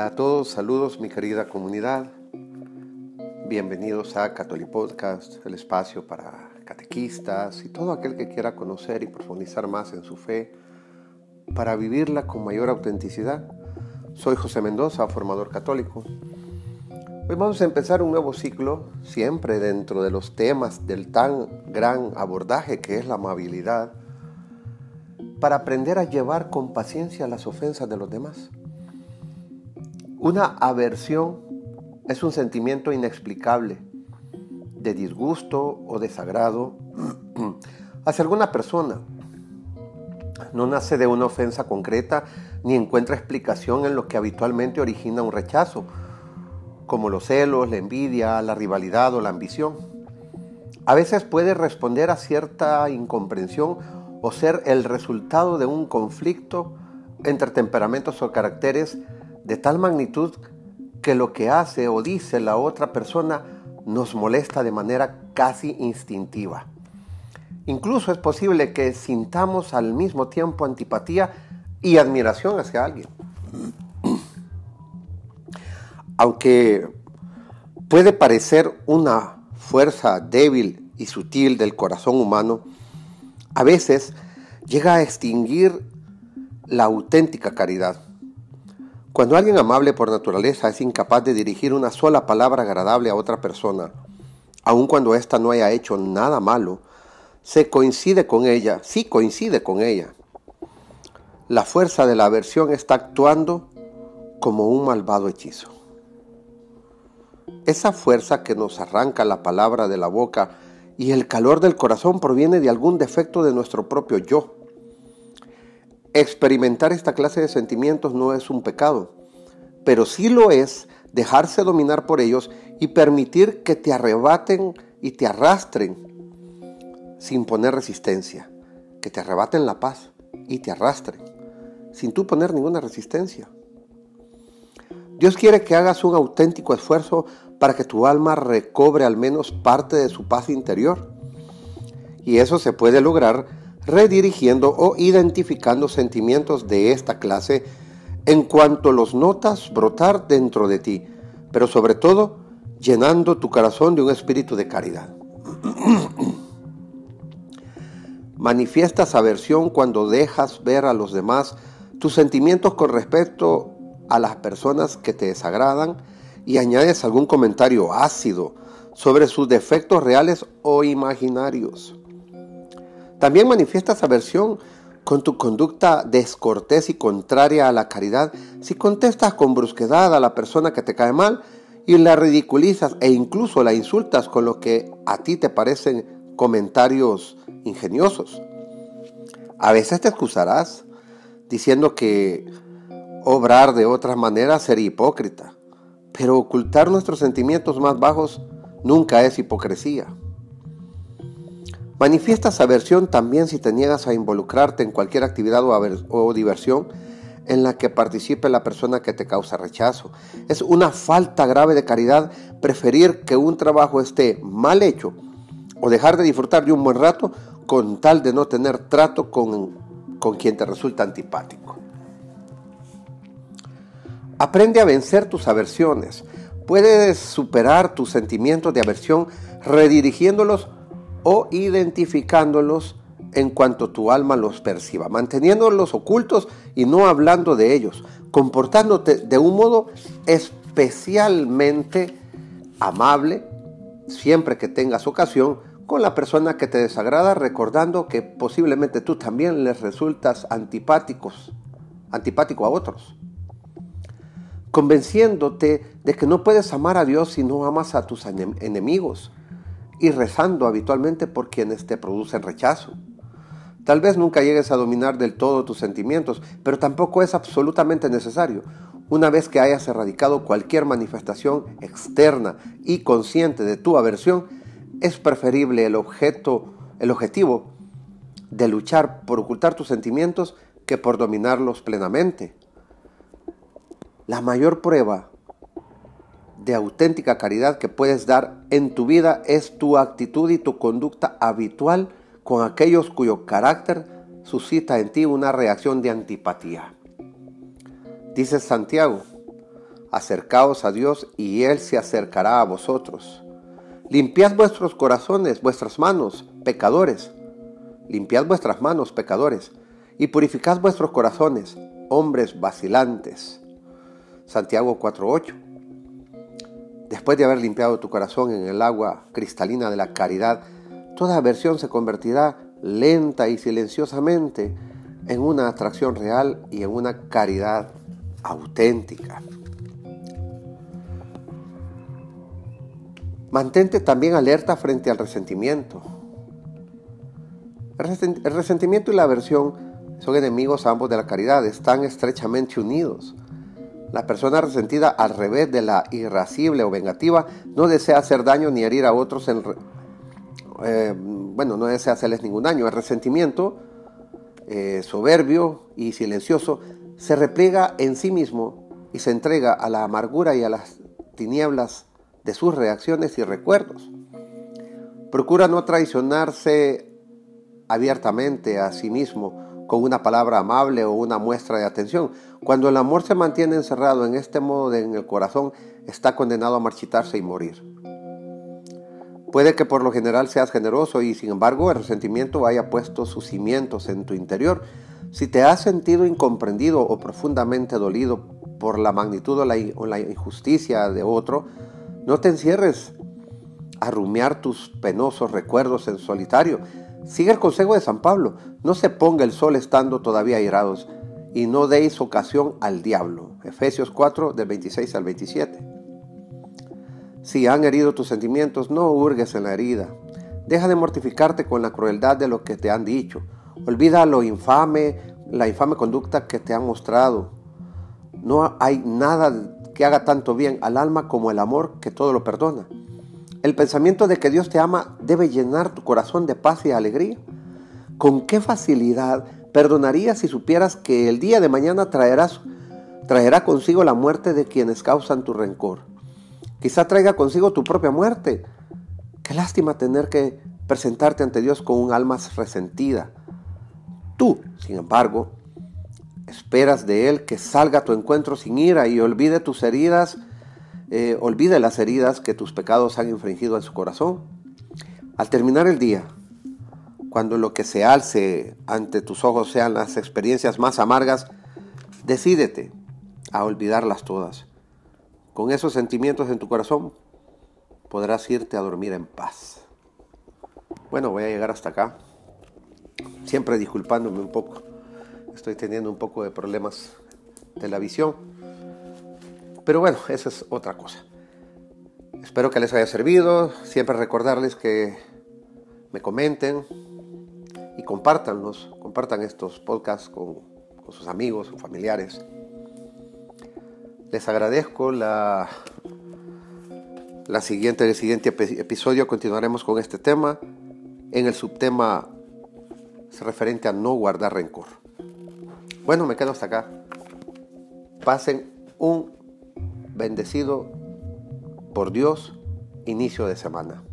Hola a todos, saludos mi querida comunidad. Bienvenidos a Catholic Podcast, el espacio para catequistas y todo aquel que quiera conocer y profundizar más en su fe para vivirla con mayor autenticidad. Soy José Mendoza, formador católico. Hoy vamos a empezar un nuevo ciclo, siempre dentro de los temas del tan gran abordaje que es la amabilidad, para aprender a llevar con paciencia las ofensas de los demás. Una aversión es un sentimiento inexplicable de disgusto o desagrado hacia alguna persona. No nace de una ofensa concreta ni encuentra explicación en lo que habitualmente origina un rechazo, como los celos, la envidia, la rivalidad o la ambición. A veces puede responder a cierta incomprensión o ser el resultado de un conflicto entre temperamentos o caracteres de tal magnitud que lo que hace o dice la otra persona nos molesta de manera casi instintiva. Incluso es posible que sintamos al mismo tiempo antipatía y admiración hacia alguien. Aunque puede parecer una fuerza débil y sutil del corazón humano, a veces llega a extinguir la auténtica caridad. Cuando alguien amable por naturaleza es incapaz de dirigir una sola palabra agradable a otra persona, aun cuando ésta no haya hecho nada malo, se coincide con ella, sí coincide con ella. La fuerza de la aversión está actuando como un malvado hechizo. Esa fuerza que nos arranca la palabra de la boca y el calor del corazón proviene de algún defecto de nuestro propio yo. Experimentar esta clase de sentimientos no es un pecado, pero sí lo es dejarse dominar por ellos y permitir que te arrebaten y te arrastren sin poner resistencia, que te arrebaten la paz y te arrastren sin tú poner ninguna resistencia. Dios quiere que hagas un auténtico esfuerzo para que tu alma recobre al menos parte de su paz interior. Y eso se puede lograr redirigiendo o identificando sentimientos de esta clase en cuanto los notas brotar dentro de ti, pero sobre todo llenando tu corazón de un espíritu de caridad. Manifiestas aversión cuando dejas ver a los demás tus sentimientos con respecto a las personas que te desagradan y añades algún comentario ácido sobre sus defectos reales o imaginarios. También manifiestas aversión con tu conducta descortés y contraria a la caridad si contestas con brusquedad a la persona que te cae mal y la ridiculizas e incluso la insultas con lo que a ti te parecen comentarios ingeniosos. A veces te excusarás diciendo que obrar de otra manera sería hipócrita, pero ocultar nuestros sentimientos más bajos nunca es hipocresía. Manifiestas aversión también si te niegas a involucrarte en cualquier actividad o, diversión en la que participe la persona que te causa rechazo. Es una falta grave de caridad preferir que un trabajo esté mal hecho o dejar de disfrutar de un buen rato con tal de no tener trato con, con quien te resulta antipático. Aprende a vencer tus aversiones. Puedes superar tus sentimientos de aversión redirigiéndolos o identificándolos en cuanto tu alma los perciba, manteniéndolos ocultos y no hablando de ellos, comportándote de un modo especialmente amable siempre que tengas ocasión con la persona que te desagrada, recordando que posiblemente tú también les resultas antipáticos, antipático a otros. Convenciéndote de que no puedes amar a Dios si no amas a tus enemigos y rezando habitualmente por quienes te producen rechazo. Tal vez nunca llegues a dominar del todo tus sentimientos, pero tampoco es absolutamente necesario. Una vez que hayas erradicado cualquier manifestación externa y consciente de tu aversión, es preferible el objeto, el objetivo de luchar por ocultar tus sentimientos que por dominarlos plenamente. La mayor prueba de auténtica caridad que puedes dar en tu vida es tu actitud y tu conducta habitual con aquellos cuyo carácter suscita en ti una reacción de antipatía. Dice Santiago, Acercaos a Dios y Él se acercará a vosotros. Limpiad vuestros corazones, vuestras manos, pecadores. Limpiad vuestras manos, pecadores, y purificad vuestros corazones, hombres vacilantes. Santiago 4:8. Después de haber limpiado tu corazón en el agua cristalina de la caridad, toda aversión se convertirá lenta y silenciosamente en una atracción real y en una caridad auténtica. Mantente también alerta frente al resentimiento. El resentimiento y la aversión son enemigos ambos de la caridad, están estrechamente unidos. La persona resentida, al revés de la irascible o vengativa, no desea hacer daño ni herir a otros. En, eh, bueno, no desea hacerles ningún daño. El resentimiento, eh, soberbio y silencioso, se repliega en sí mismo y se entrega a la amargura y a las tinieblas de sus reacciones y recuerdos. Procura no traicionarse abiertamente a sí mismo con una palabra amable o una muestra de atención. Cuando el amor se mantiene encerrado en este modo en el corazón, está condenado a marchitarse y morir. Puede que por lo general seas generoso y sin embargo el resentimiento haya puesto sus cimientos en tu interior. Si te has sentido incomprendido o profundamente dolido por la magnitud o la, o la injusticia de otro, no te encierres a rumiar tus penosos recuerdos en solitario. Sigue el consejo de San Pablo, no se ponga el sol estando todavía airados y no deis ocasión al diablo. Efesios 4 del 26 al 27. Si han herido tus sentimientos, no hurgues en la herida. Deja de mortificarte con la crueldad de lo que te han dicho. Olvida lo infame, la infame conducta que te han mostrado. No hay nada que haga tanto bien al alma como el amor que todo lo perdona. El pensamiento de que Dios te ama debe llenar tu corazón de paz y alegría. ¿Con qué facilidad perdonarías si supieras que el día de mañana traerás, traerá consigo la muerte de quienes causan tu rencor? Quizá traiga consigo tu propia muerte. Qué lástima tener que presentarte ante Dios con un alma resentida. Tú, sin embargo, esperas de Él que salga a tu encuentro sin ira y olvide tus heridas eh, olvide las heridas que tus pecados han infringido en su corazón. Al terminar el día, cuando lo que se alce ante tus ojos sean las experiencias más amargas, decídete a olvidarlas todas. Con esos sentimientos en tu corazón podrás irte a dormir en paz. Bueno, voy a llegar hasta acá, siempre disculpándome un poco. Estoy teniendo un poco de problemas de la visión pero bueno, esa es otra cosa. Espero que les haya servido. Siempre recordarles que me comenten y compartanlos, compartan estos podcasts con, sus amigos o familiares. Les agradezco la, la siguiente, el siguiente episodio continuaremos con este tema. En el subtema referente a no guardar rencor. Bueno, me quedo hasta acá. Pasen un bendecido por Dios inicio de semana.